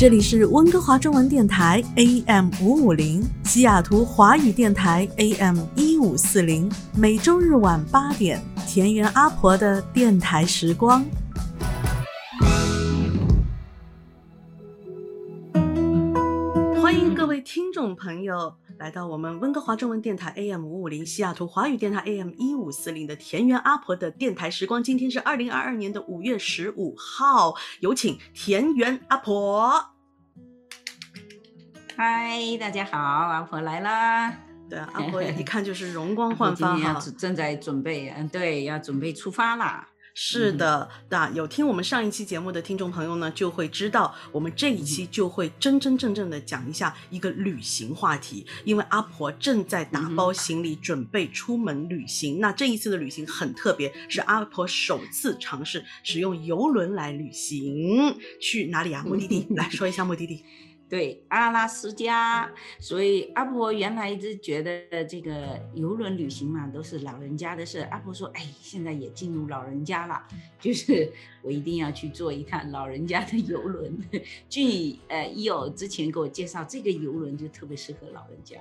这里是温哥华中文电台 AM 五五零，西雅图华语电台 AM 一五四零，每周日晚八点，田园阿婆的电台时光。欢迎各位听众朋友来到我们温哥华中文电台 AM 五五零，西雅图华语电台 AM 一五四零的田园阿婆的电台时光。今天是二零二二年的五月十五号，有请田园阿婆。嗨，大家好，阿婆来啦！对啊，阿婆一 看就是容光焕发哈，正在准备，嗯，对，要准备出发啦。是的，那有听我们上一期节目的听众朋友呢，就会知道我们这一期就会真真正正的讲一下一个旅行话题，因为阿婆正在打包行李准备出门旅行。那这一次的旅行很特别，是阿婆首次尝试使用游轮来旅行，去哪里啊？目的地 来说一下目的地。对阿拉斯加，所以阿婆原来一直觉得这个游轮旅行嘛都是老人家的事。阿婆说：“哎，现在也进入老人家了，就是我一定要去坐一趟老人家的游轮。”据呃伊友之前给我介绍，这个游轮就特别适合老人家。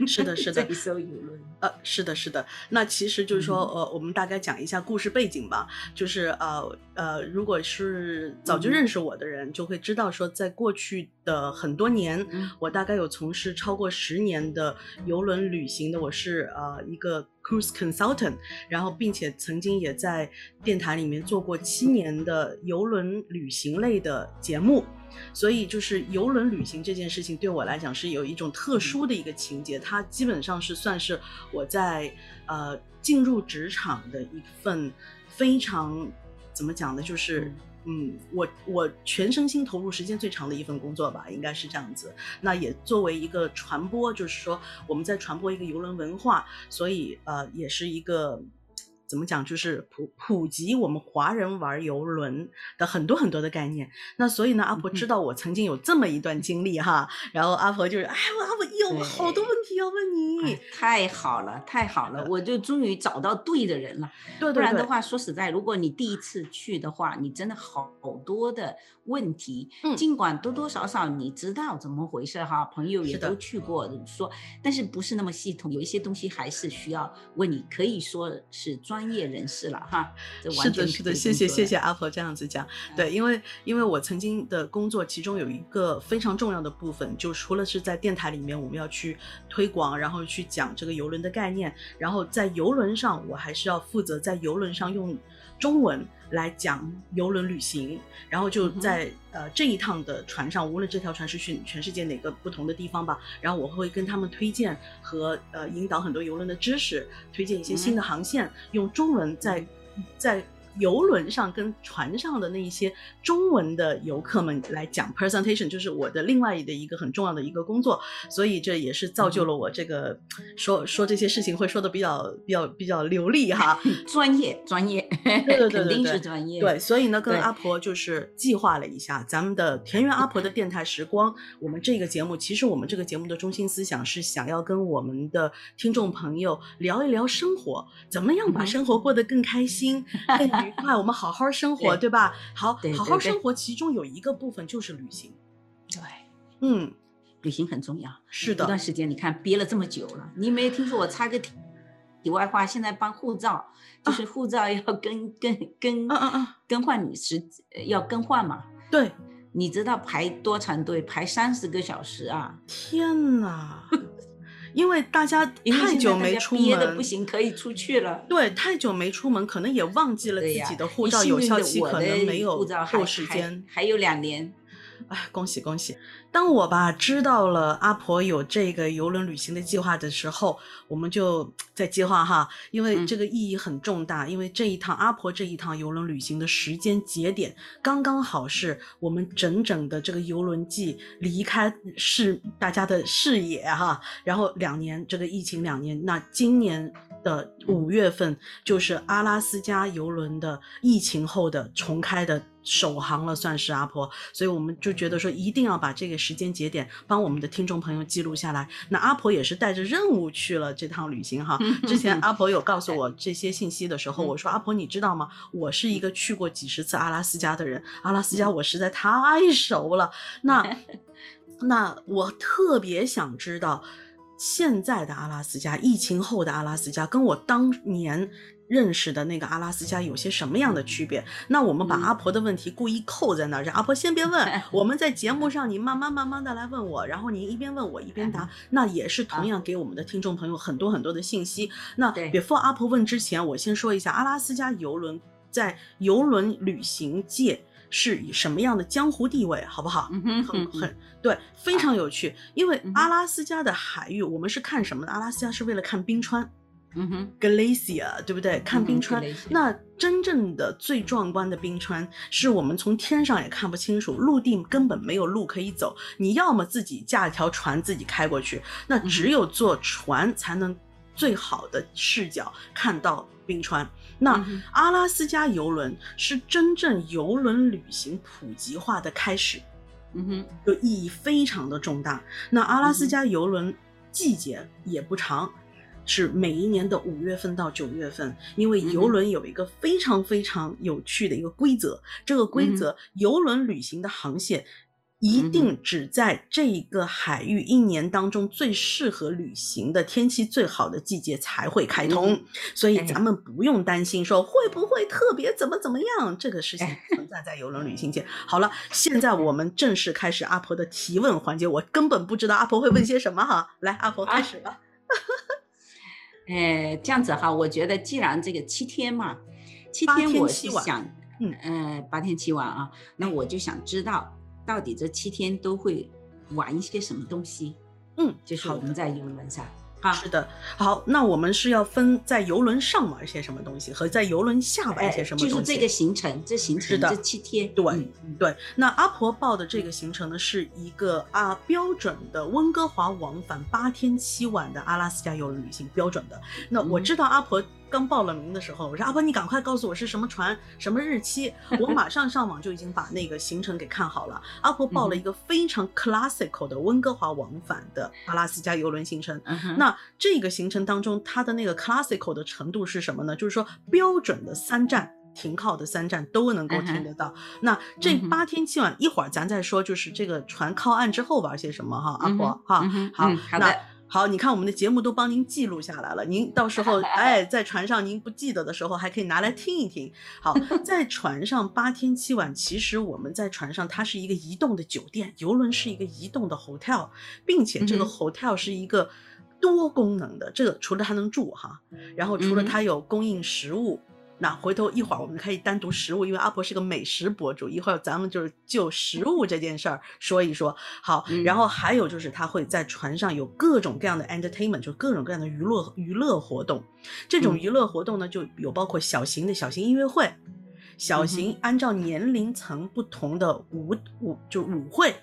是的，是的，一艘游轮。呃，是的，是的。那其实就是说，呃，我们大概讲一下故事背景吧。就是呃呃，如果是早就认识我的人，就会知道说，在过去的很多年，我大概有从事超过十年的游轮旅行的，我是呃一个 cruise consultant，然后并且曾经也在电台里面做过七年的游轮旅行类的节目。所以，就是游轮旅行这件事情对我来讲是有一种特殊的一个情节，它基本上是算是我在呃进入职场的一份非常怎么讲呢？就是嗯，我我全身心投入时间最长的一份工作吧，应该是这样子。那也作为一个传播，就是说我们在传播一个游轮文化，所以呃，也是一个。怎么讲？就是普普及我们华人玩游轮的很多很多的概念。那所以呢，阿婆知道我曾经有这么一段经历哈。然后阿婆就是，哎，我阿婆有好多问题要问你。太好了，太好了，我就终于找到对的人了。对对对。不然的话，说实在，如果你第一次去的话，你真的好多的问题。嗯。尽管多多少少你知道怎么回事哈，朋友也都去过，说，但是不是那么系统，有一些东西还是需要问你，可以说是专。专业人士了哈，是的，是的，谢谢谢谢阿婆这样子讲，对，因为因为我曾经的工作，其中有一个非常重要的部分，就除了是在电台里面我们要去推广，然后去讲这个游轮的概念，然后在游轮上，我还是要负责在游轮上用中文。来讲游轮旅行，然后就在呃这一趟的船上，无论这条船是去全世界哪个不同的地方吧，然后我会跟他们推荐和呃引导很多游轮的知识，推荐一些新的航线，用中文在在。游轮上跟船上的那一些中文的游客们来讲 presentation，就是我的另外的一个很重要的一个工作，所以这也是造就了我这个说说这些事情会说的比较比较比较流利哈，专 业专业，对对对对，肯定是专业。对，所以呢，跟阿婆就是计划了一下，咱们的田园阿婆的电台时光，我们这个节目其实我们这个节目的中心思想是想要跟我们的听众朋友聊一聊生活，怎么样把生活过得更开心。愉快，我们好好生活，对吧？好好好生活，其中有一个部分就是旅行。对，嗯，旅行很重要。是的，一段时间你看憋了这么久了，你没有听说我插个题题外话？现在办护照，就是护照要更更更嗯嗯嗯更换你时要更换嘛？对，你知道排多长队？排三十个小时啊！天哪！因为大家太久没出门，憋的不行，可以出去了。对，太久没出门，可能也忘记了自己的护照有效期，可能没有够时间。还有两年，哎，恭喜恭喜！当我吧知道了阿婆有这个游轮旅行的计划的时候，我们就在计划哈，因为这个意义很重大，因为这一趟阿婆这一趟游轮旅行的时间节点刚刚好是我们整整的这个游轮季离开视大家的视野哈，然后两年这个疫情两年，那今年的五月份就是阿拉斯加游轮的疫情后的重开的。首航了，算是阿婆，所以我们就觉得说，一定要把这个时间节点帮我们的听众朋友记录下来。那阿婆也是带着任务去了这趟旅行哈。之前阿婆有告诉我这些信息的时候，我说阿婆你知道吗？我是一个去过几十次阿拉斯加的人，阿拉斯加我实在太熟了。那 那我特别想知道，现在的阿拉斯加，疫情后的阿拉斯加，跟我当年。认识的那个阿拉斯加有些什么样的区别？那我们把阿婆的问题故意扣在那儿，让阿婆先别问。我们在节目上，你慢慢慢慢的来问我，然后您一边问我一边答，那也是同样给我们的听众朋友很多很多的信息。那 before 阿婆问之前，我先说一下阿拉斯加游轮在游轮旅行界是以什么样的江湖地位，好不好？很很对，非常有趣。因为阿拉斯加的海域，我们是看什么的？阿拉斯加是为了看冰川。嗯哼，glacier 对不对？看冰川，那真正的最壮观的冰川，是我们从天上也看不清楚，陆地根本没有路可以走。你要么自己驾一条船自己开过去，那只有坐船才能最好的视角看到冰川。那阿拉斯加游轮是真正游轮旅行普及化的开始，嗯哼，就意义非常的重大。那阿拉斯加游轮季节也不长。是每一年的五月份到九月份，因为游轮有一个非常非常有趣的一个规则，这个规则，游轮旅行的航线一定只在这一个海域一年当中最适合旅行的天气最好的季节才会开通，所以咱们不用担心说会不会特别怎么怎么样，这个事情存在在游轮旅行界。好了，现在我们正式开始阿婆的提问环节，我根本不知道阿婆会问些什么哈，来，阿婆开始吧。呃，这样子哈，我觉得既然这个七天嘛，七天我是想，嗯呃，八天七晚啊，那我就想知道到底这七天都会玩一些什么东西，嗯，就是我们在游轮上。是的，好，那我们是要分在游轮上玩些什么东西，和在游轮下玩些什么东西。就是这个行程，这行程这七天。对对，那阿婆报的这个行程呢，是一个啊标准的温哥华往返八天七晚的阿拉斯加游轮旅行，标准的。那我知道阿婆。刚报了名的时候，我说阿婆，你赶快告诉我是什么船，什么日期，我马上上网就已经把那个行程给看好了。阿婆报了一个非常 classical 的温哥华往返的阿拉斯加游轮行程。那这个行程当中，它的那个 classical 的程度是什么呢？就是说标准的三站停靠的三站都能够听得到。那这八天七晚，一会儿咱再说，就是这个船靠岸之后玩些什么哈，阿婆哈，好，好的。好，你看我们的节目都帮您记录下来了，您到时候 哎，在船上您不记得的时候，还可以拿来听一听。好，在船上八天七晚，其实我们在船上它是一个移动的酒店，游轮是一个移动的 hotel，并且这个 hotel 是一个多功能的，这个除了它能住哈，然后除了它有供应食物。那回头一会儿我们可以单独食物，因为阿婆是个美食博主，一会儿咱们就是就食物这件事儿说一说。好，然后还有就是他会在船上有各种各样的 entertainment，就各种各样的娱乐娱乐活动。这种娱乐活动呢，就有包括小型的小型音乐会，小型按照年龄层不同的舞舞就舞会。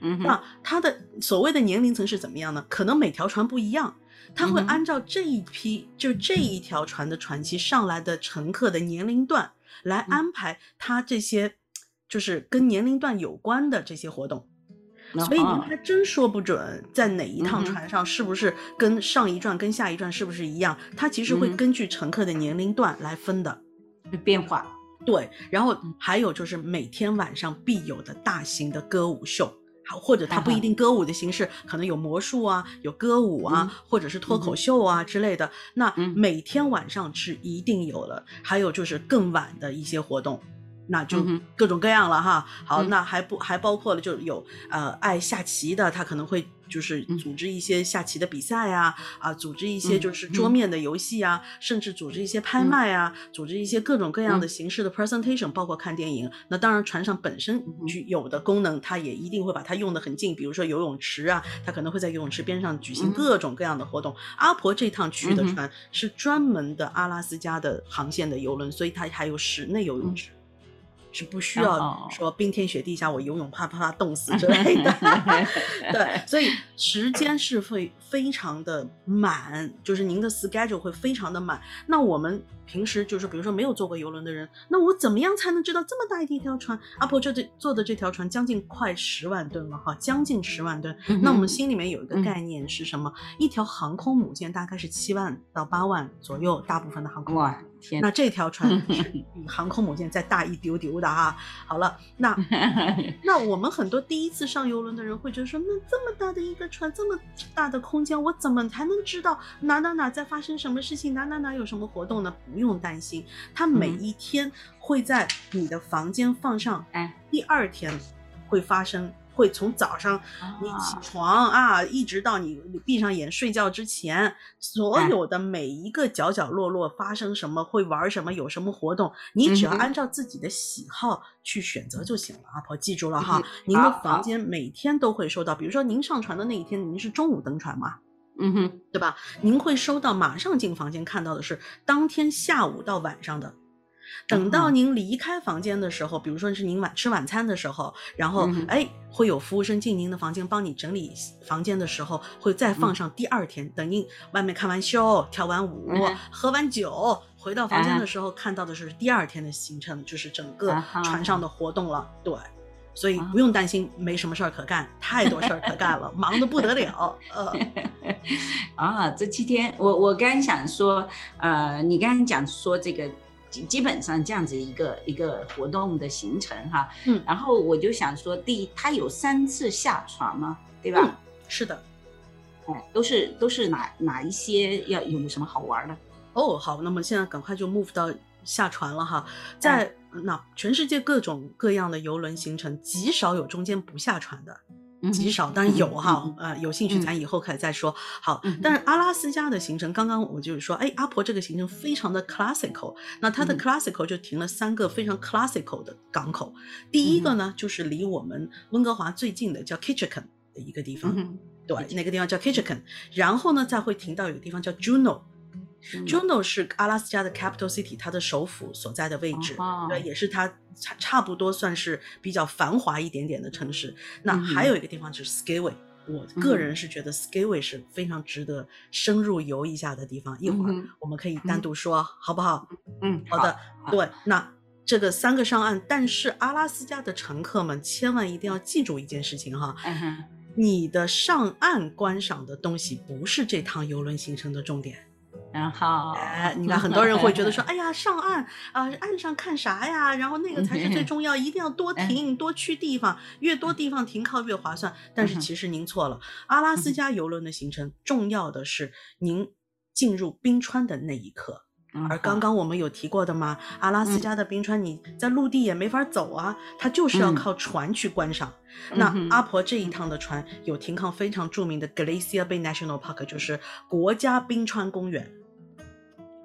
嗯，那它的所谓的年龄层是怎么样呢？可能每条船不一样。他会按照这一批，就这一条船的船期上来的乘客的年龄段来安排他这些，就是跟年龄段有关的这些活动。所以您还真说不准，在哪一趟船上是不是跟上一转跟下一转是不是一样？它其实会根据乘客的年龄段来分的变化。对，然后还有就是每天晚上必有的大型的歌舞秀。好，或者他不一定歌舞的形式，可能有魔术啊，有歌舞啊，或者是脱口秀啊之类的。那每天晚上是一定有的。还有就是更晚的一些活动，那就各种各样了哈。好，那还不还包括了就有呃爱下棋的，他可能会就是组织一些下棋的比赛呀，啊，组织一些就是桌面的游戏啊，甚至组织一些拍卖啊，组织一些各种各样的形式的 presentation，包括看电影。那当然，船上本身具有的功能，它也一定会把它用的很近，比如说游泳池啊，它可能会在游泳池边上举行各种各样的活动。阿婆这趟去的船是专门的阿拉斯加的航线的游轮，所以它还有室内游泳池。是不需要说冰天雪地下我游泳啪啪啪冻死之类的，对，所以时间是会非常的满，就是您的 schedule 会非常的满。那我们平时就是比如说没有坐过游轮的人，那我怎么样才能知道这么大一条船？阿婆这这坐的这条船将近快十万吨了哈，将近十万吨。那我们心里面有一个概念是什么？一条航空母舰大概是七万到八万左右，大部分的航空母舰。天。那这条船 是比航空母舰再大一丢丢的哈。好了，那 那我们很多第一次上游轮的人会觉得说，那这么大的一个船，这么大的空间，我怎么才能知道哪哪哪在发生什么事情，哪哪哪有什么活动呢？不用担心，它每一天会在你的房间放上，哎，第二天会发生。会从早上你起床啊，一直到你你闭上眼睡觉之前，所有的每一个角角落落发生什么，会玩什么，有什么活动，你只要按照自己的喜好去选择就行了。阿婆记住了哈，您的房间每天都会收到，比如说您上船的那一天，您是中午登船嘛，嗯哼，对吧？您会收到马上进房间看到的是当天下午到晚上的。等到您离开房间的时候，比如说是您晚吃晚餐的时候，然后哎，会有服务生进您的房间帮你整理房间的时候，会再放上第二天。等您外面看完秀、跳完舞、喝完酒，回到房间的时候，看到的是第二天的行程，就是整个船上的活动了。对，所以不用担心没什么事儿可干，太多事儿可干了，忙得不得了。呃，啊，这七天，我我刚想说，呃，你刚刚讲说这个。基基本上这样子一个一个活动的行程哈，嗯，然后我就想说，第一，他有三次下船吗？对吧？是的，哎，都是都是哪哪一些要有什么好玩的？哦，好，那么现在赶快就 move 到下船了哈，在那全世界各种各样的游轮行程，极少有中间不下船的。极少，当然有哈，呃，有兴趣咱以后可以再说。好，但是阿拉斯加的行程，刚刚我就是说，哎，阿婆这个行程非常的 classical，那它的 classical 就停了三个非常 classical 的港口。第一个呢，就是离我们温哥华最近的叫 Kitchikan 的一个地方，对，那个地方叫 Kitchikan。然后呢，再会停到有个地方叫 Juno。Juneau 是阿拉斯加的 capital city，它的首府所在的位置，对，也是它差差不多算是比较繁华一点点的城市。那还有一个地方就是 Skyway，我个人是觉得 Skyway 是非常值得深入游一下的地方。一会儿我们可以单独说，好不好？嗯，好的。对，那这个三个上岸，但是阿拉斯加的乘客们千万一定要记住一件事情哈，你的上岸观赏的东西不是这趟游轮行程的重点。然后，哎，你看 很多人会觉得说，哎呀，上岸啊，岸上看啥呀？然后那个才是最重要，一定要多停，多去地方，越多地方停靠越划算。但是其实您错了，阿拉斯加游轮的行程重要的是您进入冰川的那一刻。而刚刚我们有提过的吗？阿拉斯加的冰川你在陆地也没法走啊，它就是要靠船去观赏。那阿婆这一趟的船有停靠非常著名的 Glacier Bay National Park，就是国家冰川公园。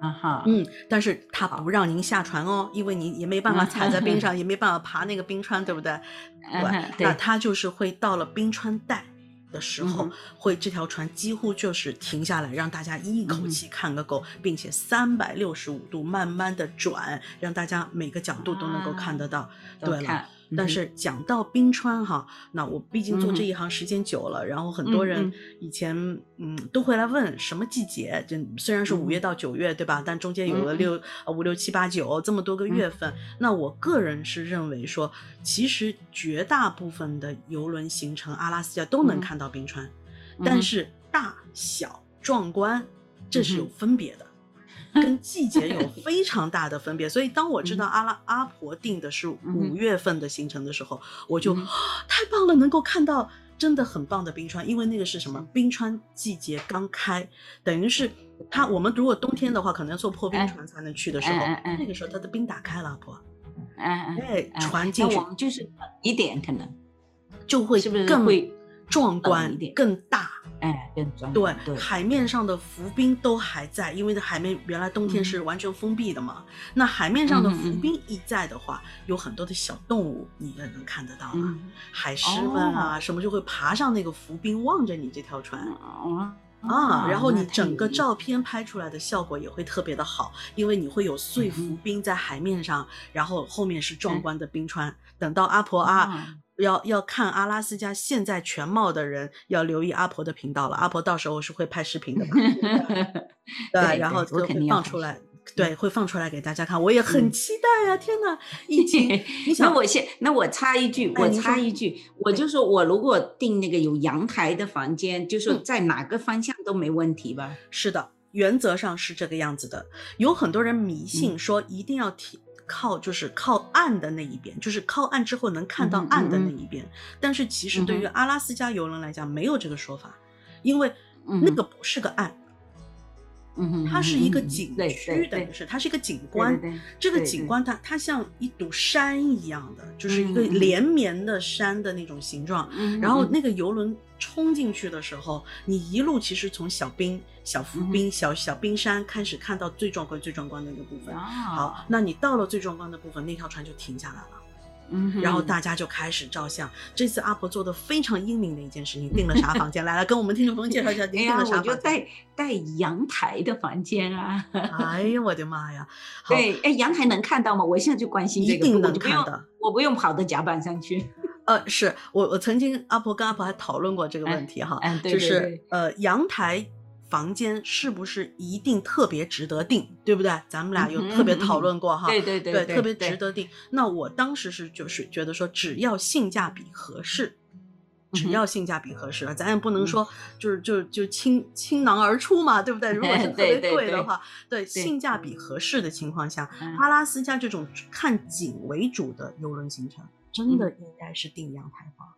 啊哈，嗯，但是他不让您下船哦，因为你也没办法踩在冰上，也没办法爬那个冰川，对不对？对，那他就是会到了冰川带的时候，会这条船几乎就是停下来，让大家一口气看个够，并且三百六十五度慢慢的转，让大家每个角度都能够看得到。对了。但是讲到冰川哈，那我毕竟做这一行时间久了，然后很多人。以前嗯都会来问什么季节，就虽然是五月到九月对吧，但中间有了六五六七八九这么多个月份，那我个人是认为说，其实绝大部分的游轮行程阿拉斯加都能看到冰川，但是大小壮观这是有分别的。跟季节有非常大的分别，所以当我知道阿拉阿婆定的是五月份的行程的时候，我就太棒了，能够看到真的很棒的冰川，因为那个是什么？冰川季节刚开，等于是它我们如果冬天的话，可能要坐破冰船才能去的时候，那个时候它的冰打开了，阿婆，嗯哎嗯，传进去我们就是一点，可能就会是不是更会冷壮观一点、更大。哎更壮对，对，海面上的浮冰都还在，因为海面原来冬天嗯。是完全封闭的嘛。那海面上的浮冰一在的话，有很多的小动物你也能看得到啊，嗯。海狮们啊、什么就会爬上那个浮冰，望着你这条船。哦。啊，然后你整个照片拍出来的效果也会特别的好，因为你会有碎浮嗯。冰在海面上，然后后面是壮嗯观的冰川。等到阿婆啊啊要要看阿拉斯加现在全貌的人，要留意阿婆的频道了。阿婆到时候是会拍视频的嘛？对，然后我就会肯定放出来，对，会放出来给大家看。我也很嗯期待呀、天哪，疫情，你那我先，那我插一句，我插一句，我就说我如果订那个有阳台的房间，就说嗯在哪个方向都没问题吧？是的，原则上是这个样子的。有很多人迷信嗯说一定要提靠，就是靠岸的那一边，就是靠岸之后能看到岸的那嗯一边。但是其实对于阿拉斯加游轮来讲，没有这个说法，因为那个不是个岸，嗯哼，它是一个景区，等于是它是一个景观。这个景观它它像一堵山一样的，就是一个连绵的山的那种形状。然后那个游轮冲进去的时候，你一路其实从小冰、小浮嗯冰、小小冰山开始看到最壮观、最壮观的那个部分。啊好，，那你到了最壮观的部分，那条船就停下来了，嗯，然后大家就开始照相。这次阿婆做的非常英明的一件事情，订了啥房间？来来，跟我们听众朋友介绍一下，订了，啥我就房间？带带阳台的房间啊。哎呀，我的妈呀！好，对，哎，阳台能看到吗？我现在就关心这个，一定能看到，我不用跑到甲板上去。呃，是我我曾经阿婆跟阿婆还讨论过这个问题哈，哎对就是呃阳台房间是不是一定特别值得订，对不对？咱们俩有特别讨论过哈，对对对对特别值得订。那我当时是就是觉得说，只要性价比合适。只要性价比合适，咱也不能说就是就就倾倾囊而出嘛，对不对？如果是 特别贵的话，对性价比合适的情况下，嗯阿拉斯加这种看景为主的游轮行程，真的嗯应该是订阳台房，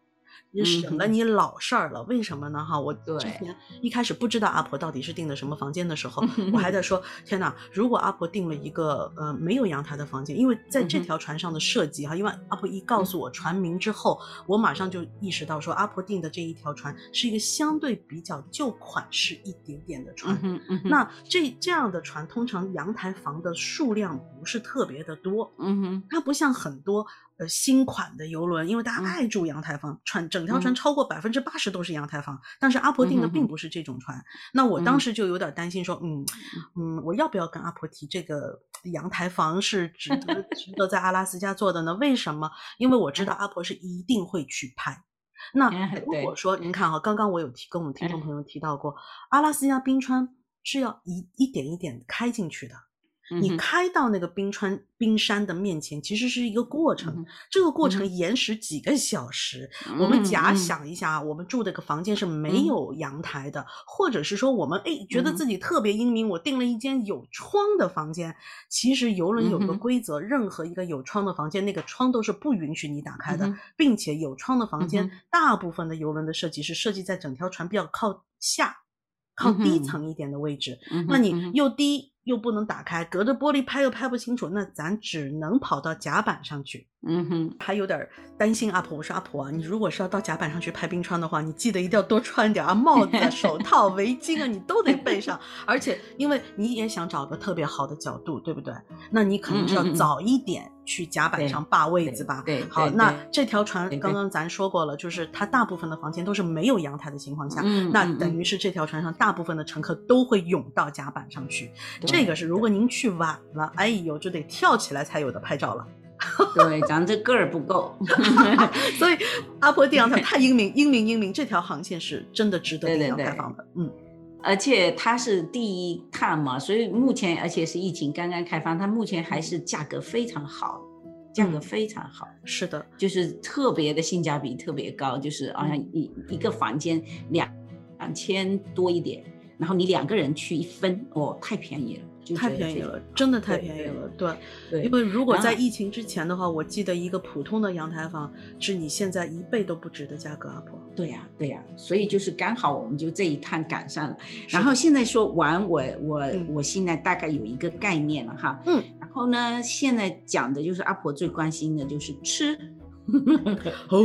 也省了你老事儿了。为什么呢？哈，我之前一开始不知道阿婆到底是订的什么房间的时候，我还在说，天哪！如果阿婆订了一个呃没有阳台的房间，因为在这条船上的设计哈，因为阿婆一告诉我船名之后，我马上就意识到说，阿婆订的这一条船是一个相对比较旧款式一点点的船。嗯嗯，那这这样的船，通常阳台房的数量不是特别的多，嗯哼它不像很多呃新款的游轮，因为大家嗯爱住阳台房，船整条船嗯超过百分之八十都是阳台房。但是阿婆订的并不是这种船，那我当嗯时就有点担心说，嗯嗯，我要不要跟阿婆提这个阳台房是值得 值得在阿拉斯加做的呢？为什么？因为我知道阿婆是一定会去拍。那 如果说您看哈，刚刚我有提跟我们听众嗯朋 友提到过，阿拉斯加冰川是要一一点一点开进去的。你开到那个冰川冰山的面前，其实是一个过程。嗯这个过程嗯延时几个小时。我们假想一下啊，我们住的个房间是没嗯有阳台的，或者是说我们哎觉得嗯自己特别英明，我订了一间有窗的房间。其实游轮有个规则，任何一个有窗的房间，那个窗都是不允许你打开的，嗯并且有窗的房间，嗯大部分的游轮的设计是设计在整条船比较靠下。靠低层一点的位置，嗯那你又低又不能打开，隔着玻璃拍又拍不清楚，那咱只能跑到甲板上去。嗯哼，还有点儿担心阿婆，我说阿婆啊，你如果是要到甲板上去拍冰川的话，你记得一定要多穿点啊，帽子、手套、围巾啊，你都得备上。而且因为你也想找个特别好的角度，对不对？那你可能是要早一点去甲板上霸位子吧。对对好，那这条船刚刚咱说过了，就是它大部分的房间都是没有阳台的情况下，那等于是这条船上大部分的乘客都会涌到甲板上去。这个是如果您去晚了，哎呦，就得跳起来才有的拍照了。对，咱这个儿不够。所以阿婆地阳台太英明，英明英明，这条航线是真的值得订对对对。阳台房的。嗯，而且它是第一趟嘛，所以目前而且是疫情刚刚开放，它目前还是价格非常好，价格嗯非常好，是的，就是特别的性价比特别高，就是好像嗯一一个房间两两千多一点，然后你两个人去一分，哦，太便宜了，就太便宜了，真的太便宜了。对，对，因为如果在疫情之前的话，我记得一个普通的阳台房是你现在一倍都不值的价格，阿婆。对呀、对呀、所以就是刚好我们就这一趟赶上了。然后现在说完我我、嗯我现在大概有一个概念了哈，嗯，然后呢，现在讲的就是阿婆最关心的就是吃。哦，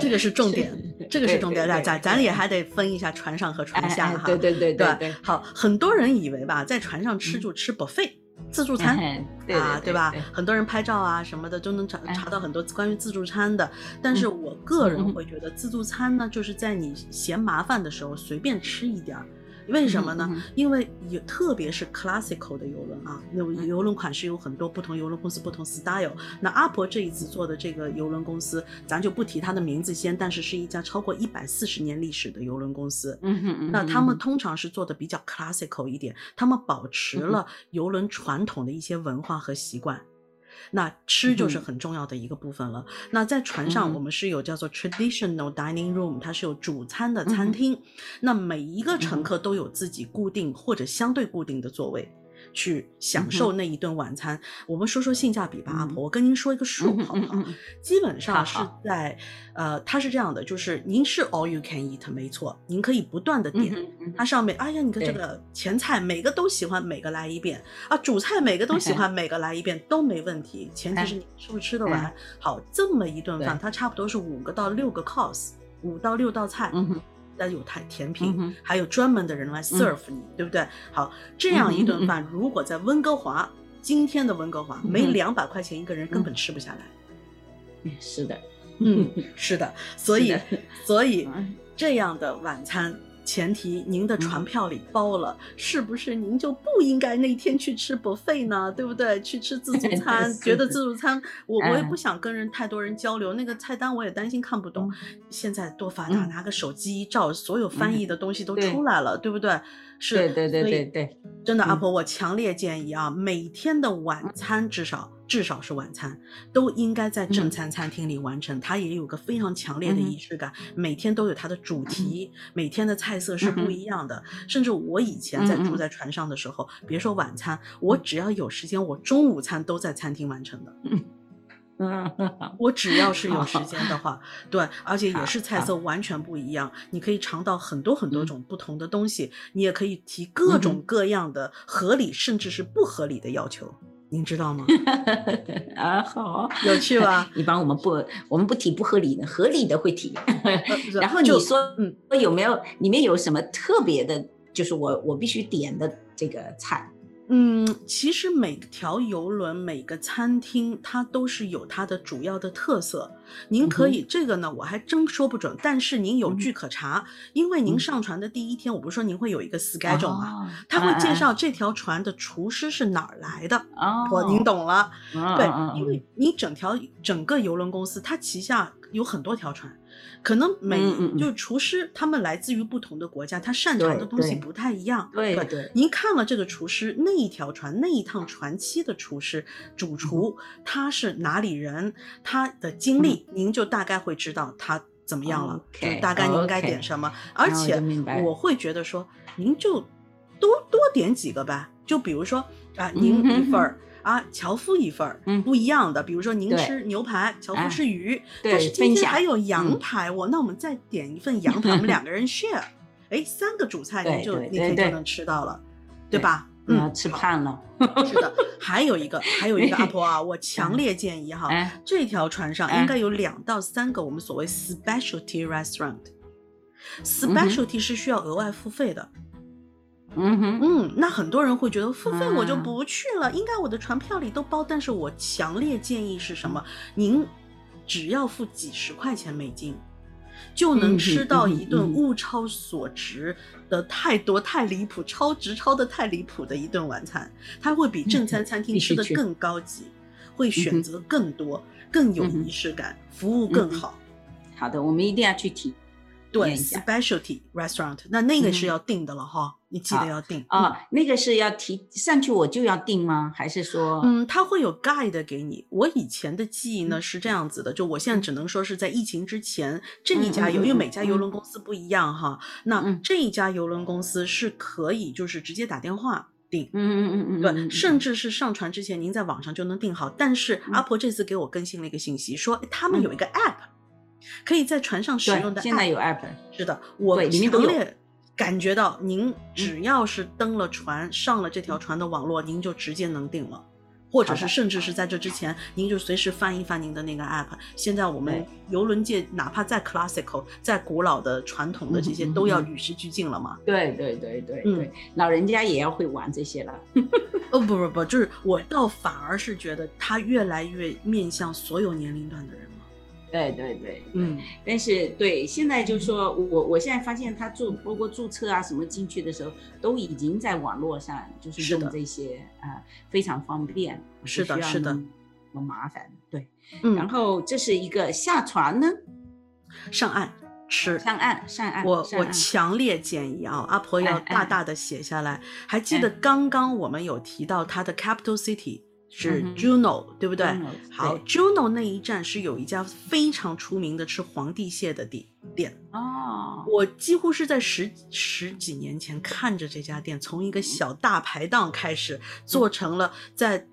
这个是重点，这个是重点。咱咱咱也还得分一下船上和船下哈。对对对对对。好，很多人以为吧，在船上吃就吃 buffet 自助餐啊，对吧？很多人拍照啊什么的都能查查到很多关于自助餐的。但是我个人会觉得，自助餐呢，就是在你嫌麻烦的时候随便吃一点儿。为什么呢？因为有特别是 classical 的游轮啊，那游轮款式有很多不同，游轮公司不同 style。那阿婆这一次做的这个游轮公司，咱就不提它的名字先，但是是一家超过一百四十年历史的游轮公司。嗯哼，那他们通常是做的比较 classical 一点，他们保持了游轮传统的一些文化和习惯。那吃就是很重要的一个部分了。那在船上，我们是有叫做 traditional dining room，它是有主餐的餐厅。那每一个乘客都有自己固定或者相对固定的座位。去享受那一顿晚餐。我们说说性价比吧，阿婆，我跟您说一个数好不好？基本上是在，呃，它是这样的，就是您是 all you can eat，没错，您可以不断的点。它上面，哎呀，你看这个前菜，每个都喜欢，每个来一遍啊，主菜每个都喜欢，每个来一遍都没问题。前提是你是不是吃得完？好，这么一顿饭，它差不多是五个到六个 course，五到六道菜。那有它甜品，还有专门的人来 serve 你，对不对？好，这样一顿饭，如果在温哥华，今天的温哥华，没两百块钱一个人根本吃不下来。嗯，是的，嗯，是的，所以，所以这样的晚餐。前提您的船票里包了，是不是您就不应该那天去吃 buffet 呢？对不对？去吃自助 餐，觉得自助餐，我我也不想跟人太多人交流，那个菜单我也担心看不懂。现在多发达，拿个手机一照，所有翻译的东西都出来了，对不对？是，对对对对对，真的，阿婆，我强烈建议啊，每天的晚餐至少至少是晚餐，都应该在正餐餐厅里完成。它也有个非常强烈的仪式感，每天都有它的主题，每天的菜色是不一样的。甚至我以前在住在船上的时候，别说晚餐，我只要有时间，我中午餐都在餐厅完成的。嗯，我只要是有时间的话，对，而且也是菜色完全不一样，你可以尝到很多很多种不同的东西，你也可以提各种各样的合理甚至是不合理的要求，您知道吗？啊，好，有趣吧？一般我们不，我们不提不合理的，合理的会提。然后你说，嗯，有没有里面有什么特别的，就是我我必须点的这个菜？嗯，其实每条游轮、每个餐厅，它都是有它的主要的特色。您可以这个呢，我还真说不准。但是您有据可查，因为您上船的第一天，我不是说您会有一个 schedule 吗？他会介绍这条船的厨师是哪儿来的。哦，您懂了。对，因为你整条整个游轮公司，它旗下有很多条船。可能每就是厨师他们来自于不同的国家，他擅长的东西不太一样。对对，您看了这个厨师那一条船那一趟船期的厨师主厨他是哪里人，他的经历您就大概会知道他怎么样了，大概您应该点什么。而且我会觉得说，您就多多点几个吧，就比如说啊，您一份儿。啊，樵夫一份儿，不一样的。比如说您吃牛排，樵夫吃鱼，但是今天还有羊排，我那我们再点一份羊排，我们两个人 share，哎，三个主菜您就那天就能吃到了，对吧？嗯，吃胖了。是的，还有一个，还有一个阿婆啊，我强烈建议哈，这条船上应该有两到三个我们所谓 specialty restaurant，specialty 是需要额外付费的。嗯哼，嗯，那很多人会觉得付费我就不去了，应该我的船票里都包。但是我强烈建议是什么？您只要付几十块钱美金，就能吃到一顿物超所值的太多、太离谱、超值超的太离谱的一顿晚餐。它会比正餐餐厅吃的更高级，会选择更多、更有仪式感，服务更好。好的，我们一定要去体对，specialty restaurant，那那个是要定的了哈，你记得要定啊。那个是要提上去我就要定吗？还是说，嗯，他会有 guide 给你。我以前的记忆呢是这样子的，就我现在只能说是在疫情之前这一家游，因为每家游轮公司不一样哈。那这一家游轮公司是可以就是直接打电话订，嗯嗯嗯嗯，对，甚至是上船之前您在网上就能订好。但是阿婆这次给我更新了一个信息，说他们有一个 app。可以在船上使用的，现在有 app，是的，我强烈感觉到，您只要是登了船，上了这条船的网络，您就直接能订了。或者是甚至是在这之前，您就随时翻一翻您的那个 app。现在我们游轮界哪怕再 classical、再古老的传统的这些，都要嗯与时俱进了嘛。对对对对嗯对，老人家也要会玩这些了。哦不不不，就是我倒反而是觉得它越来越面向所有年龄段的人了。对对对，嗯，但是对现在就是说我我现在发现他注包括注册啊什么进去的时候，都已经在网络上就是用这些啊、非常方便，是的是的很麻烦。对，嗯然后这是一个下船呢，上岸吃。上岸上岸，我我强烈建议啊，阿婆要大大的写下来。还记得哎刚刚我们有提到它的 capital city 是 Juno，、对不对？好对，Juno 那一站是有一家非常出名的吃皇帝蟹的店店。哦，我几乎是在十十几年前看着这家店从一个小大排档开始，做成了在。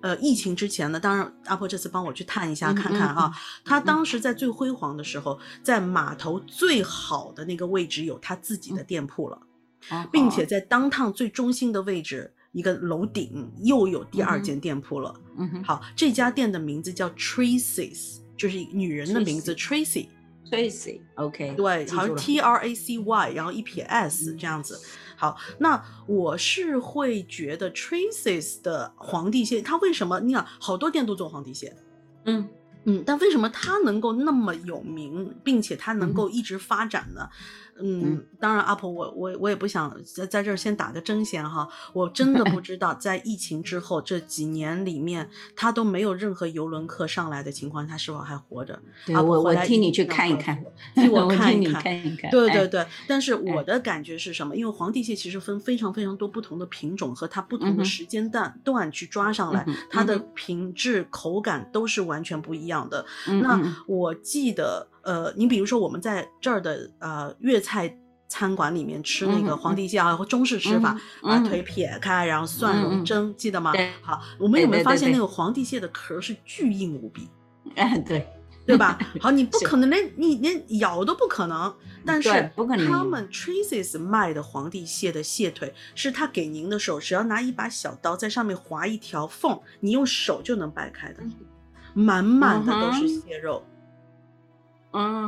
呃，疫情之前呢，当然阿婆这次帮我去探一下嗯看看啊嗯，他当时在最辉煌的时候，在码头最好的那个位置有他自己的店铺了，哦并且。在当趟最中心的位置一个楼顶又有第二间店铺了。嗯哼好，这家店的名字叫 Tracy's，就是女人的名字 Tracy。，Tracy，OK，对，好像记住了 T R A C Y，然后一撇 S 这样子。好，那我是会觉得 Tracy's 的皇帝蟹，它为什么？你想，好多店都做皇帝蟹，嗯嗯，但为什么它能够那么有名，并且它能嗯够一直发展呢？嗯，嗯当然，阿婆，我我我也不想在在这儿先打个针先哈，我真的不 知道在疫情之后这几年里面，他都没有任何游轮客上来的情况，他是否还活着？对 我我替你去看一看替我看一看。看一看，哎对对对，但是我的感觉是什么？因为皇帝蟹其实分非常非常多不同的品种和它不同的时间段段去抓上来嗯，它的品质、口感都是完全不一样的。那我记得，呃，你比如说我们在这儿的呃粤菜。餐馆里面吃那个皇帝蟹啊，或中式吃法，把腿撇开，然后蒜蓉蒸，记得吗对？好，我们有没有发现那个皇帝蟹的壳是巨硬无比？哎对，对吧？好，你不可能连你连咬都不可能，但是他们 Traces 卖的皇帝蟹的蟹腿，是他给您的时候，只要拿一把小刀在上面划一条缝，你用手就能掰开的，满满的都是蟹肉。嗯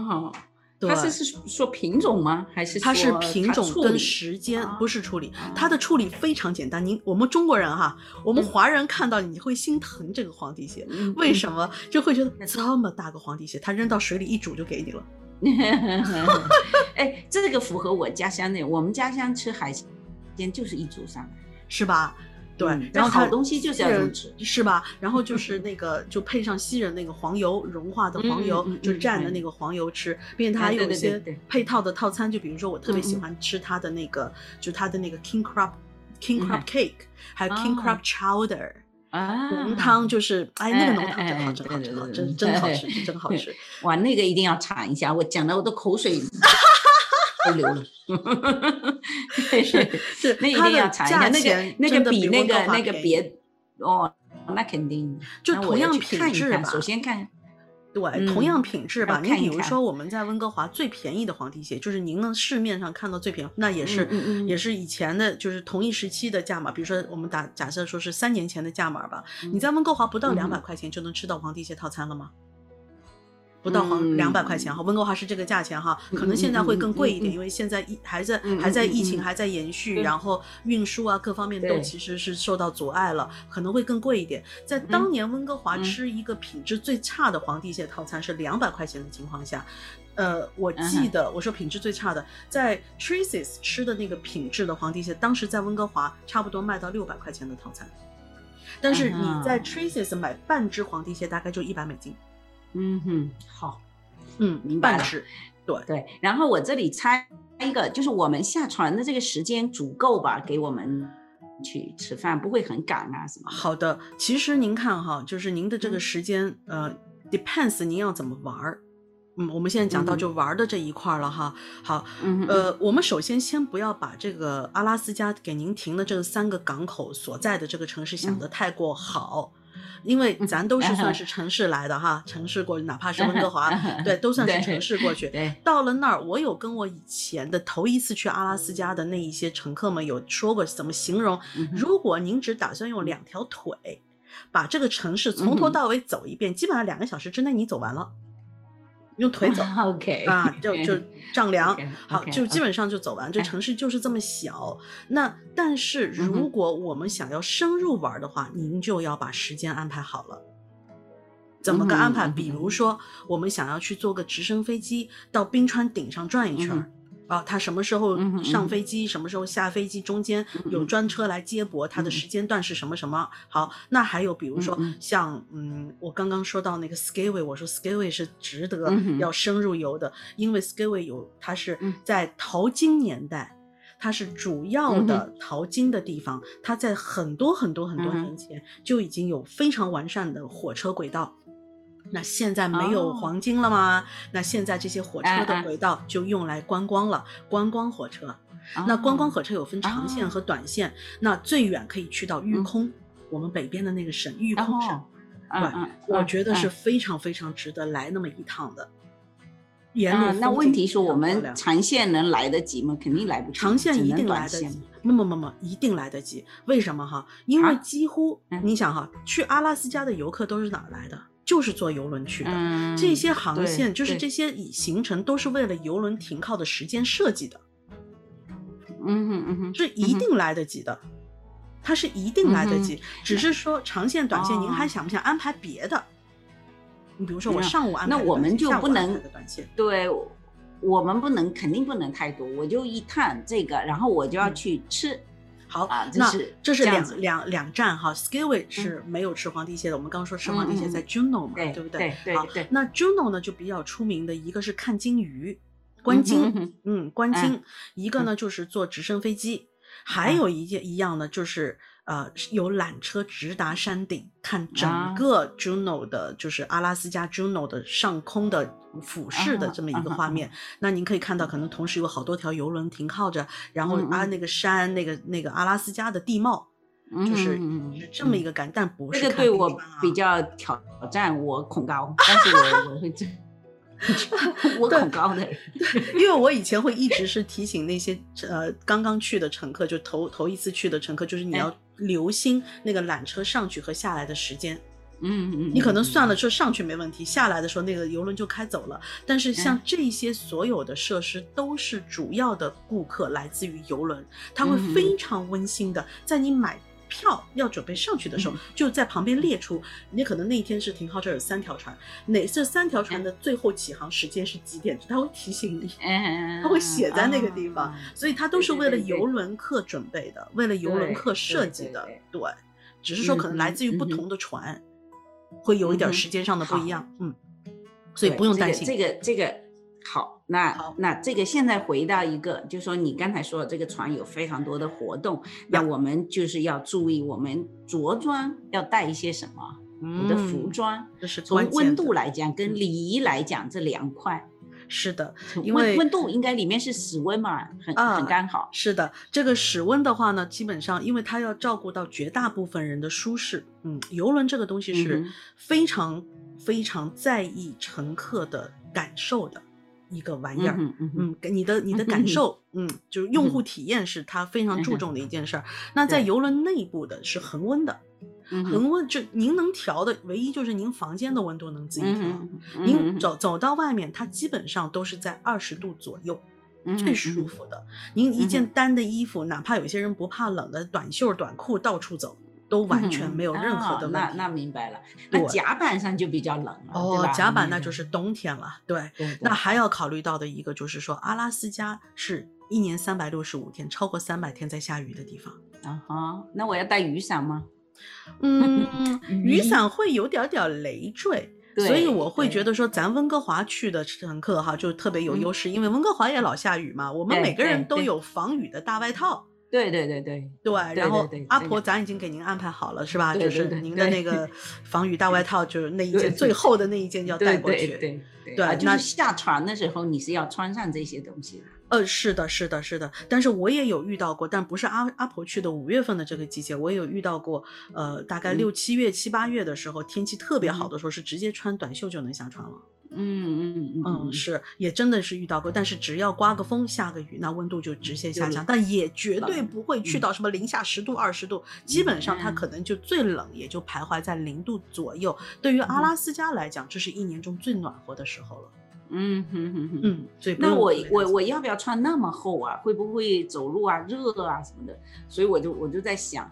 好。对它是是说品种吗？还是它是品种跟时间，啊不是处理。它的处理非常简单。您我们中国人哈，我们嗯华人看到你会心疼这个皇帝蟹，嗯为什么？就会觉得这么大个皇帝蟹，它扔到水里一煮就给你了。哎，这个符合我家乡的，我们家乡吃海鲜就是一煮上来。是吧？对，嗯然后好东西就是要这么吃是吧？然后就是那个，就配上西人那个黄油融化的黄油，就蘸的那个黄油吃，并且它还有一些配套的套餐，就比如说我特别喜欢吃它的那个，就它的那个 king crab king 嗯 crab cake，还有 king 啊 crab chowder。啊，浓汤就是，哎，那个浓汤真好，真好，真好，真对。真好吃，真好吃。哇，那个一定要尝一下，我讲的我都口水 都流了。是是那一定要查一下，价那个那个比那个那个别哦，那肯定。就同样品质吧首先看，对，同样嗯品质吧。你比如说，我们在温哥华最便宜的皇帝蟹，就是您能市面上看到最便宜，那也是、嗯嗯嗯也是以前的，就是同一时期的价码。比如说，我们打假设说是三年前的价码吧，你在温哥华不到嗯两百块钱就能吃到皇帝蟹套餐了吗？不到黄嗯。两百块钱哈，温哥华是这个价钱哈，嗯可能现在会更贵一点，因为现在疫还在还在疫情还在延续，然后运输啊各方面都其实是受到阻碍了，可能会更贵一点。在当年温哥华嗯。吃一个品质最差的皇帝蟹套餐是两百块钱的情况下，呃，我记得我说品质最差的，在 Traces 吃的那个品质的皇帝蟹，当时在温哥华差不多卖到六百块钱的套餐，但是你在嗯 Tracy's 买半只皇帝蟹大概就一百美金，嗯哼，好。嗯，明白了半只，对。对，然后我这里猜一个，就是我们下船的这个时间足够吧，给我们去吃饭，不会很赶啊什么。好的，其实您看哈，就是您的这个嗯时间，呃，depends 您要怎么玩儿。嗯，我们现在讲到嗯就玩儿的这一块儿了哈。好，呃，我们首先先不要把这个阿拉斯加给您停的这三个港口所在的这个城市想嗯得太过好。因为咱都是算是城市来的哈，城市过去，哪怕是温哥华，对，都算是城市过去。对，到了那儿，我有跟我以前的头一次去阿拉斯加的那一些乘客们有说过怎么形容。嗯如果您只打算用两条腿，把这个城市从头到尾走一遍，基本上两个小时之内你走完了，用腿走。OK 啊，就就 丈量好就基本上就走完。这哎城市就是这么小，那但是如果我们想要深入玩的话，您就要把时间安排好了。怎么个安排？比如说，我们想要去坐个直升飞机到冰川顶上转一圈儿。啊，他什么时候上飞机，什么时候下飞机，中间有嗯专车来接驳，他的时间段是什么什么？好，那还有比如说像嗯，我刚刚说到那个 Skyway，我说 Skyway 是值得要深入游的，因为 Skyway 有它是嗯在淘金年代。它是主要嗯的淘金的地方，它在很多很多很多年前就已经有非常完善的火车轨道。那现在没有哦黄金了吗？那现在这些火车的轨道就用来观光了，观光火车。那观光火车有分长线哦和短线，那最远可以去到玉嗯空，我们北边的那个省玉空省。对嗯，我觉得是非常非常值得来那么一趟的。沿路嗯，那问题是我们长线能来得及吗？肯定来不及，长线一定来得及线。，不不不不，一定来得及。为什么哈？因为啊几乎、嗯你想哈，去阿拉斯加的游客都是哪儿来的？就是坐游轮去的。嗯，这些航线就是这些以行程都是为了游轮停靠的时间设计的，嗯哼嗯哼，是一定来得及的。它是一定来得嗯及，只是说长线、短线，您还哦想不想安排别的？你比如说我嗯上午安排那我的短线们就不能的短线。对，我们不能，肯定不能太多，我就一趟这个，然后我就要嗯去吃。好，啊那这是两两两站哈，Skyway 是没有吃皇帝蟹的。我们刚刚说吃皇帝蟹在 Juno 嘛，对不对对好对。那 Juno 呢就比较出名的一个是看鲸鱼，观嗯鲸嗯，观鲸。嗯；一个呢就是坐直升飞机，还有一件一样呢就是。呃，有缆车直达山顶，看整啊个 Juno 的，就是阿拉斯加 Juno 的上空的俯视的啊这么一个啊啊画面。那您可以看到，可能同时有好多条游轮停靠着，然后啊那个山，那个那个阿拉斯加的地貌，就是嗯是这么一个感，但不是看这个对我比较挑战，我恐高，但是我我会这，我恐高的人。因为我以前会一直是提醒那些呃刚刚去的乘客，就头头一次去的乘客，就是你哎要留心那个缆车上去和下来的时间。嗯嗯，你可能算了，说上去没问题，下来的时候那个游轮就开走了。但是像嗯这些所有的设施都是主要的顾客来自于游轮，他会嗯非常温馨的在你买。票要准备上去的时候，就在旁边列出，你可能那一天是停靠这儿有三条船，哪这三条船的最后起航时间是几点？他会提醒你。嗯，它会写在那个地方，啊所以它都是为了游轮客准备的，为了游轮客设计的对。对，只是说可能来自于不同的船，会有一点时间上的不一样。嗯，所以不用担心。这个这个好那那这个现在回到一个，就说你刚才说的这个船有非常多的活动，那我们就是要注意，我们着装要带一些什么？我的服嗯装，这是从温度来讲，跟礼仪来讲，这两块。是的，因温为温度应该里面是室温嘛，很啊很刚好。是的，这个室温的话呢，基本上因为它要照顾到绝大部分人的舒适，嗯，游轮这个东西是非常、非常在意乘客的感受的一个玩意儿。嗯嗯你的你的感受，嗯，就是用户体验是他非常注重的一件事儿。那在游轮内部的是恒温的，恒温就您能调的唯一就是您房间的温度能自己调。嗯您走走到外面，它基本上都是在二十度左右，最舒服的。您一件单的衣服，哪怕有些人不怕冷的短袖短裤到处走，都完全没有任何的问题。哦那那明白了，那甲板上就比较冷了，对哦吧，甲板那就是冬天了，对。对对那还要考虑到的一个就是说，阿拉斯加是一年三百六十五天，超过三百天在下雨的地方。啊哈，那我要带雨伞吗？嗯，雨雨伞会有点点累赘。对所以我会觉得说，咱温哥华去的乘客哈，就特别有嗯优势，因为温哥华也老下雨嘛，我们每个人都有防雨的大外套。对对对对，对，然后阿婆咱已经给您安排好了是吧？对就是您的那个 防雨大外套，就是那一件最厚的那一件要带过去。对对对那啊就是下船的时候你是要穿上这些东西的。呃，是的，是的，是的，但是我也有遇到过，但不是阿阿婆去的五月份的这个季节，我也有遇到过，呃，大概嗯六七月、七八月的时候，天气特别好嗯的时候，是直接穿短袖就能下船了。嗯嗯嗯，是，也真的是遇到过，但是只要刮个风、下个雨，那温度就直线下降，但也绝对不会去到什么零下十度、二十度，基本上它可能就最冷也就徘徊在零度左右。对于阿拉斯加来讲，这是一年中最暖和的时候了。嗯哼哼哼，嗯，所以那我我我要不要穿那么厚啊？会不会走路啊热啊什么的？所以我就我就在想，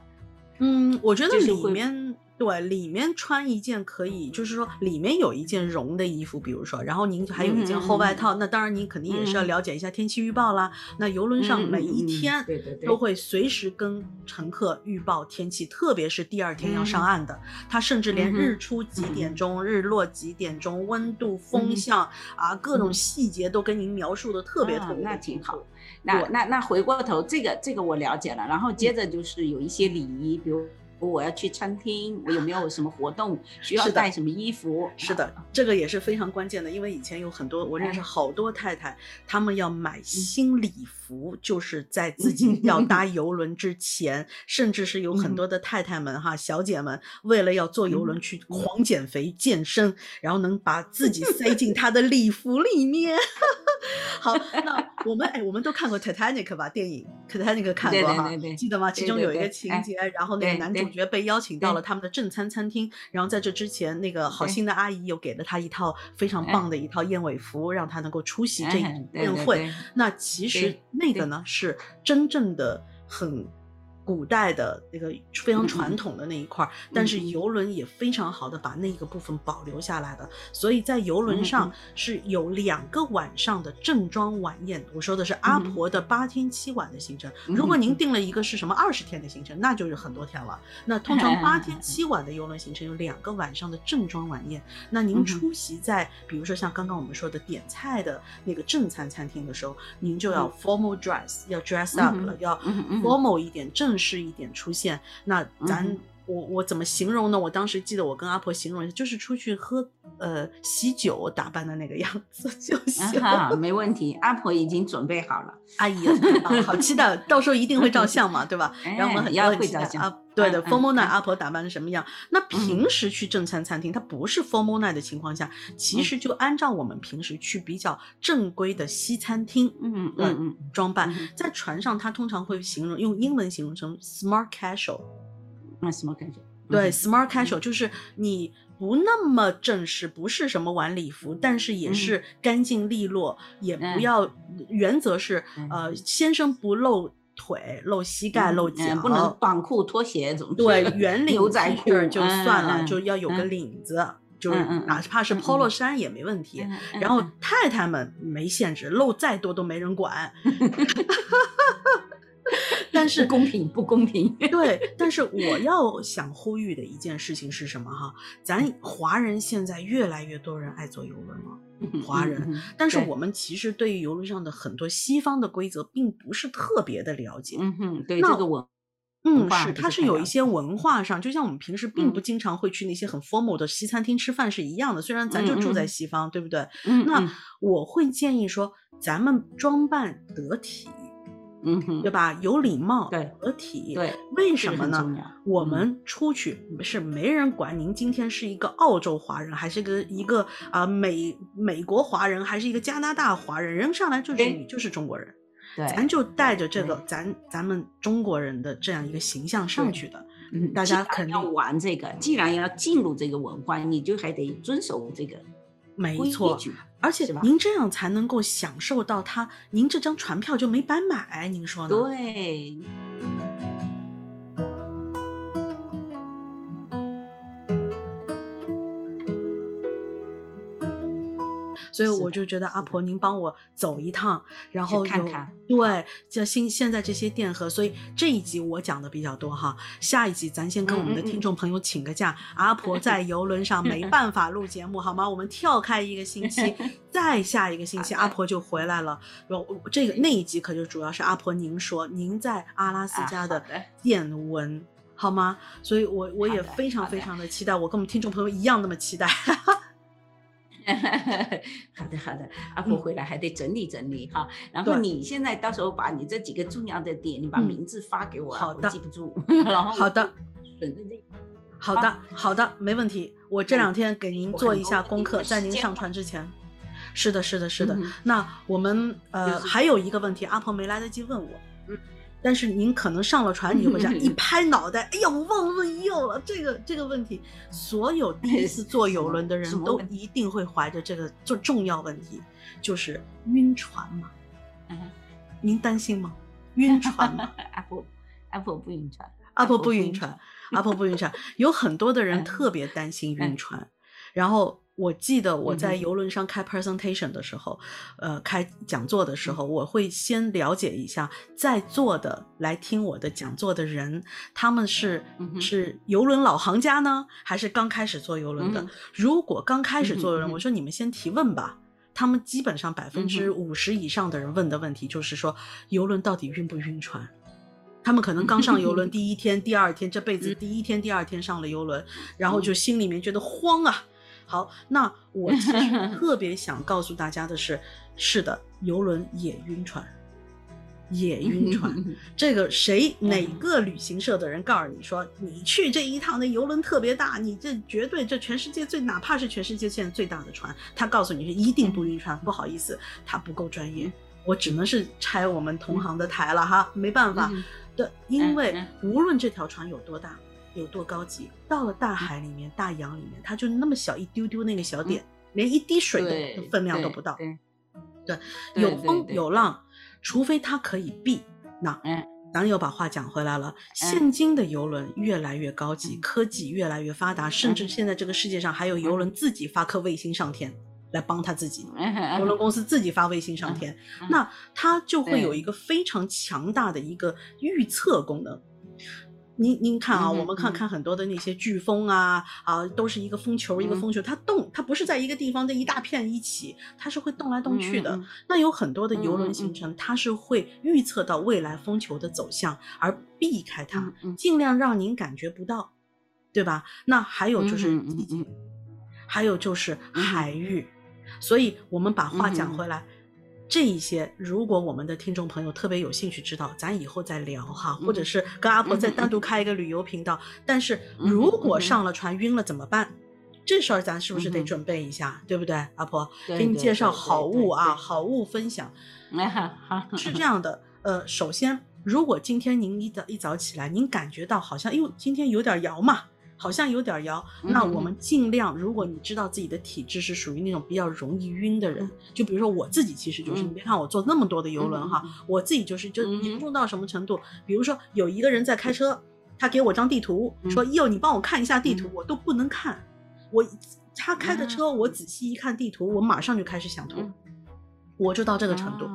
嗯，我觉得里面。对，里面穿一件可以，就是说里面有一件绒的衣服，比如说，然后您还有一件厚外套，那当然您肯定也是要了解一下天气预报啦。那游轮上每一天都会随时跟乘客预报天气，特别是第二天要上岸的，他甚至连日出几点钟、日落几点钟、温度、风向啊，各种细节都跟您描述的特别特别。那挺好。那那那回过头，这个这个我了解了，然后接着就是有一些礼仪，比如。我要去餐厅，我有没有什么活动需要带什么衣服？是的，这个也是非常关键的，因为以前有很多我认识好多太太，她们要买新礼服，就是在自己要搭 游轮之前，甚至是有很多的太太们哈，小姐们为了要坐游轮去狂减肥健身，然后能把自己塞进她的礼服里面。好，那我们哎，我们都看过 Titanic 吧？电影 Titanic 看过哈，记得吗？其中有一个情节，然后那个男主角被邀请到了他们的正餐餐厅，然后在这之前，那个好心的阿姨又给了他一套非常棒的一套燕尾服，让他能够出席这一宴会。那其实那个呢，是真正的很。古代的那个非常传统的那一块儿，但是游轮也非常好的把那个部分保留下来的，所以在游轮上是有两个晚上的正装晚宴。我说的是阿婆的八天七晚的行程。如果您定了一个是什么二十天的行程，那就是很多天了。那通常 八天七晚的游轮行程有两个晚上的正装晚宴。那您出席在比如说像刚刚我们说的点菜的那个正餐餐厅的时候，您就要 formal dress，要 dress up 了，要 formal 一点正。正式一点出现，那咱我我怎么形容呢？我当时记得我跟阿婆形容一下，就是出去喝呃喜酒打扮的那个样子就行。没问题，阿婆已经准备好了。阿姨，好期待，到时候一定会照 相嘛，对吧？然后我们很要会照相啊。对的，formal night 阿婆打扮成什么样？那平时去正餐餐厅，它不是 formal night 的情况下，其实就按照我们平时去比较正规的西餐厅，嗯嗯嗯，装扮在船上，它通常会形容用英文形容成 smart casual。那 smart casual，对，smart casual 就是你不那么正式，不是什么晚礼服，但是也是干净利落，也不要原则是呃先生不露。腿露膝盖露脚，不能短裤拖鞋怎么？对，圆 领牛仔裤就算了，就要有个领子，就是哪怕是 polo 衫也没问题。然后太太们没限制，露再多都没人管。但是公平不公平？对，但是我要想呼吁的一件事情是什么哈？咱华人现在越来越多人爱坐游轮了，华人。但是我们其实对于游轮上的很多西方的规则并不是特别的了解。嗯哼，对这个我，嗯是，它是有一些文化上，就像我们平时并不经常会去那些很 formal 的西餐厅吃饭是一样的。虽然咱就住在西方，对不对？嗯那我会建议说，咱们装扮得体。嗯哼，对吧？有礼貌，对，得体，对，为什么呢？我们出去是没人管您今天是一个澳洲华人，还是个一个啊美美国华人，还是一个加拿大华人，人上来就是你就是中国人，对，咱就带着这个咱咱们中国人的这样一个形象上去的，嗯，大家肯定要玩这个，既然要进入这个文化，你就还得遵守这个。没错，而且您这样才能够享受到它，您这张船票就没白买，您说呢？对。所以我就觉得阿婆，您帮我走一趟，然后看看。对，像新现在这些店和，所以这一集我讲的比较多哈。下一集咱先跟我们的听众朋友请个假，阿婆在游轮上没 办法录节目，好吗？我们跳开一个星期，再下一个星期阿婆就回来了。这个那一集可就主要是阿婆您说您在阿拉斯加的见闻，好吗？所以我我也非常非常的期待，我跟我们听众朋友一样那么期待。好的好的，阿婆回来还得整理整理哈。然后你现在到时候把你这几个重要的点，你把名字发给我，好的，记不住。然后好的。好的，好的，没问题。我这两天给您做一下功课，在您上传之前。是的，是的，是的。嗯那我们呃就是还有一个问题，阿婆没来得及问我。嗯但是您可能上了船，你就会这样 一拍脑袋，哎呀，我忘了问又了这个这个问题。所有第一次坐游轮的人都一定会怀着这个就重要问题，就是晕船嘛。嗯，您担心吗？晕船吗？阿婆阿婆不晕船，阿婆不晕船，阿婆不晕船。有很多的人 嗯特别担心晕嗯船，然后我记得我在游轮上开 presentation 的时候，呃，开讲座的时候，我会先了解一下在座的来听我的讲座的人，他们是嗯是游轮老行家呢，还是刚开始坐游轮的嗯？如果刚开始坐游轮，我说你们先提问吧。他们基本上百分之嗯五十以上的人问的问题就是说，游轮到底晕不晕船？他们可能刚上游轮 第一天、第二天，这辈子嗯第一天、第二天上了游轮，然后就心里面觉得慌啊。好，那我其实 特别想告诉大家的是，是的，游轮也晕船，也晕船。这个谁哪个旅行社的人告诉你说，你去这一趟的游轮特别大，你这绝对这全世界最哪怕是全世界现在最大的船，他告诉你是一定不晕船。不好意思，他不够专业，我只能是拆我们同行的台了哈，没办法。嗯对，因为嗯无论这条船有多大，有多高级，到了大海里面、大洋里面，它就那么小一丢丢那个小点，连一滴水的分量都不到。对对，对有风有浪，除非它可以避。那嗯咱又把话讲回来了，现今的游轮越来越高级，嗯科技越来越发达，甚至嗯现在这个世界上还有游轮自己发颗卫星上天来帮他自己。嗯邮轮公司自己发卫星上天，嗯那它就会有一个非常强大的一个预测功能。您您看啊，嗯我们看嗯。看很多的那些飓风啊啊，都是一个风球一个嗯。风球，它动，它不是在一个地方的一大片一起，它是会动来动去的。那有很多的游轮行程，它是会预测到未来风球的走向，而避开它，尽量让您感觉不到，对吧？那还有就是还有就是嗯海域，所以我们把话讲嗯回来。这一些，如果我们的听众朋友特别有兴趣知道，咱以后再聊哈，或者嗯是跟阿婆再嗯单独开一个旅游频道。但是嗯如果上了船晕了怎么办？这事儿咱是不是得准备一下，对不对，阿婆？给你介绍好物啊，好物分享。嗯是这样的，呃，首先，如果今天您一早一早起来，您感觉到好像，哎呦，今天有点摇嘛，好像有点摇，那嗯我们尽量，如果你知道自己的体质是属于那种比较容易晕的人，就比如说我自己，其实就是，嗯你别看我坐那么多的游轮哈，我自己就是就嗯严重到什么程度，比如说有一个人在开车，他给我张地图，嗯说哟，你帮我看一下地图，嗯我都不能看，我他开的车，我仔细一看地图，我马上就开始想吐嗯，我就到这个程度。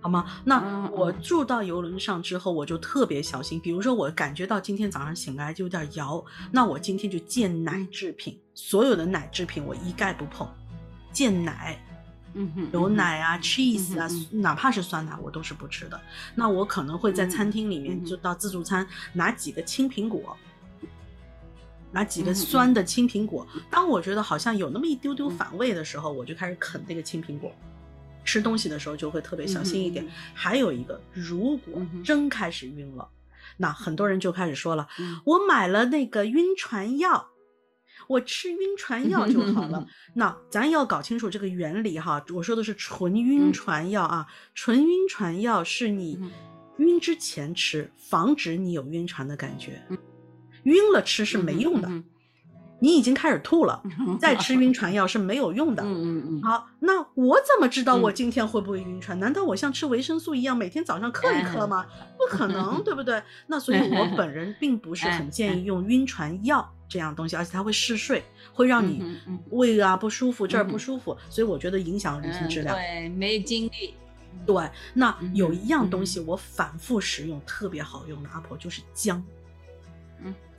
啊好吗？那嗯我嗯住到游轮上之后，我就特别小心。比如说，我感觉到今天早上醒来就有点摇，那我今天就戒奶嗯制品，所有的奶制品我一概不碰，戒奶、嗯哼牛奶啊、cheese 啊，嗯哪怕是酸奶我都是不吃的。那我可能会在餐厅里面嗯就到自助餐拿几个青苹果。拿几个酸的青苹果，当我觉得好像有那么一丢丢反胃的时候，我就开始啃那个青苹果。吃东西的时候就会特别小心一点。还有一个，如果真开始晕了，那很多人就开始说了，嗯我买了那个晕船药。我吃晕船药就好了。那咱要搞清楚这个原理哈。我说的是纯晕嗯船药啊，纯晕船药是你嗯晕之前吃，防止你有晕船的感觉嗯。晕了吃是没用的，嗯你已经开始吐了，再吃晕船药是没有用的。嗯嗯嗯，好，那我怎么知道我嗯今天会不会晕船？难道我像吃维生素一样每天早上嗑一嗑吗？不可能，对不对？那所以我 本人并不是很建议用晕船药这样东西，而且它会嗜睡，会让你胃啊不舒服，这儿嗯不舒服，所以我觉得影响旅行质量。对，没精力。对，那嗯有一样嗯东西我反复使用，特别好用的阿婆就是姜，嗯，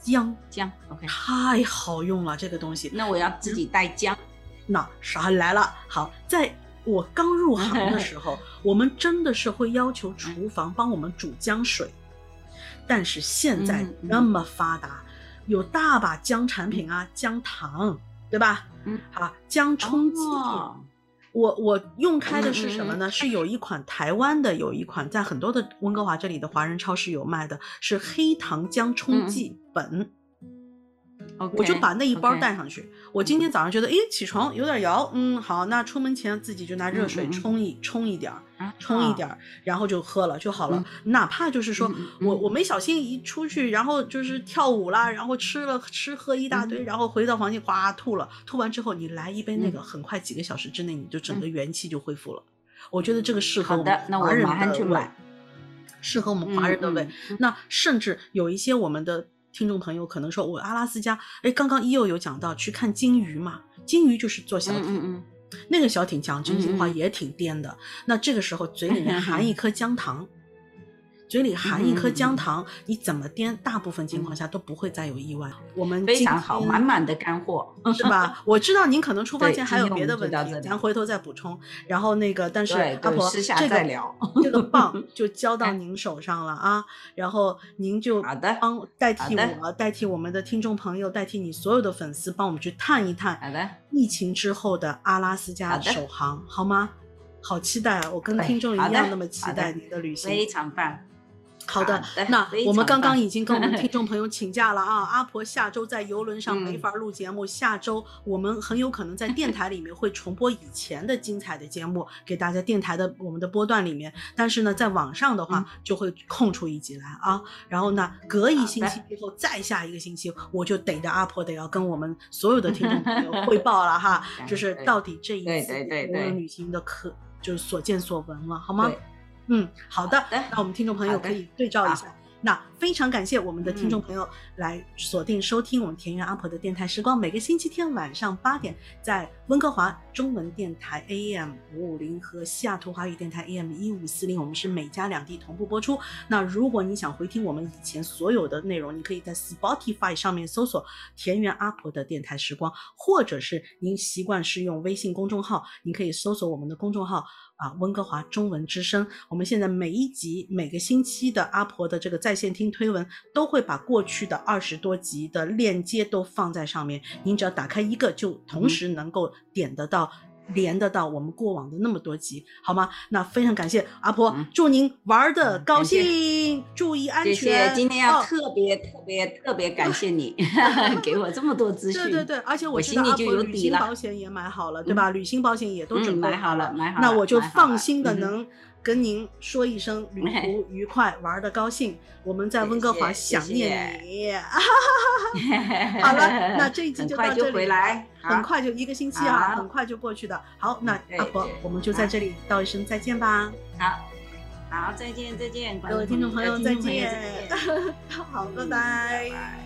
姜姜，OK，太好用了，这个东西。那我要自己带姜。那啥来了？好，在我刚入行的时候，我们真的是会要求厨房帮我们煮姜水，但是现在那么发达，有大把姜产品啊，姜糖，对吧？嗯，好，姜冲剂。哦我我用开的是什么嗯呢？是有一款台湾的，有一款在很多的温哥华这里的华人超市有卖的，是黑糖姜冲剂本。我就把那一包带上去。我今天早上觉得，哎，起床有点摇，嗯，好，那出门前自己就拿热水嗯嗯嗯冲一冲一点儿，啊冲一点儿，然后就喝了就好了。嗯哪怕就是说、我我没小心一出去，然后就是跳舞啦，然后吃了吃喝一大堆，嗯然后回到房间哗吐了，吐完之后你来一杯那个，嗯很快几个小时之内你就整个元气就恢复了。我觉得这个适合我们，那华人的胃。适合我们华人的胃。那甚至有一些我们的听众朋友可能说，我阿拉斯加，哎，刚刚一佑有讲到去看鲸鱼嘛，鲸鱼就是坐小艇。嗯嗯。那个小艇讲真心话也挺颠的，那这个时候嘴里面含一 颗姜糖，嘴里含一颗嗯姜糖，你怎么颠，大部分情况下都不会再有意外。我们嗯，非常好，满满的干货。是吧？我知道您可能出发前还有别的问题咱回头再补充。然后那个，但是阿婆私下这个再聊这个棒 就交到您手上了啊，然后您就好的帮代替我，代替我们的听众朋友，代替你所有的粉丝，帮我们去探一探好的，疫情之后的阿拉斯加首航，好吗？好期待啊！我跟听众一样那么期待您的旅行。非常棒。好的，那我们刚刚已经跟我们听众朋友 请假了啊，阿婆下周在游轮上没嗯法录节目，下周我们很有可能在电台里面会重播以前的精彩的节目给大家电台的我们的波段里面，但是呢，在网上的话嗯。就会空出一集来啊，然后呢，隔一星期好之后再下一个星期，我就逮着阿婆得要跟我们所有的听众朋友汇报了哈，就是到底这一次游轮旅行的可就是所见所闻了，好吗？对嗯，好的，好的那我们听众朋友可以对照一下。那非常感谢我们的听众嗯朋友来锁定收听我们田园阿婆的电台时光，每个星期天晚上八点，在温哥华中文电台 AM 五五零和西雅图华语电台 AM 一五四零，我们是美加两地同步播出。那如果你想回听我们以前所有的内容，你可以在 Spotify 上面搜索“田园阿婆的电台时光”，或者是您习惯是用微信公众号，您可以搜索我们的公众号。啊，温哥华中文之声，我们现在每一集每个星期的阿婆的这个在线听推文，都会把过去的二十多集的链接都放在上面。您只要打开一个，就同时能够点得到。连得到我们过往的那么多集，好吗？那非常感谢阿婆，嗯祝您玩的高兴，注意安全。谢谢，今天要哦特别特别特别感谢你，给我这么多资讯。对对对，而且我知道阿心里就婆旅行有底了保险也买好了，对吧？旅行保险也都嗯准备买好了买好了那我就放心的能跟您说一声旅 途愉快，玩的高兴。我们在温哥华想念你。好了，那这一期就就到这里回来，很快就一个星期啊，很快就过去的。好，那阿婆，我们就在这里道一声再见吧。好，好，再见再见，各位听众朋友呃再见。好，拜拜。拜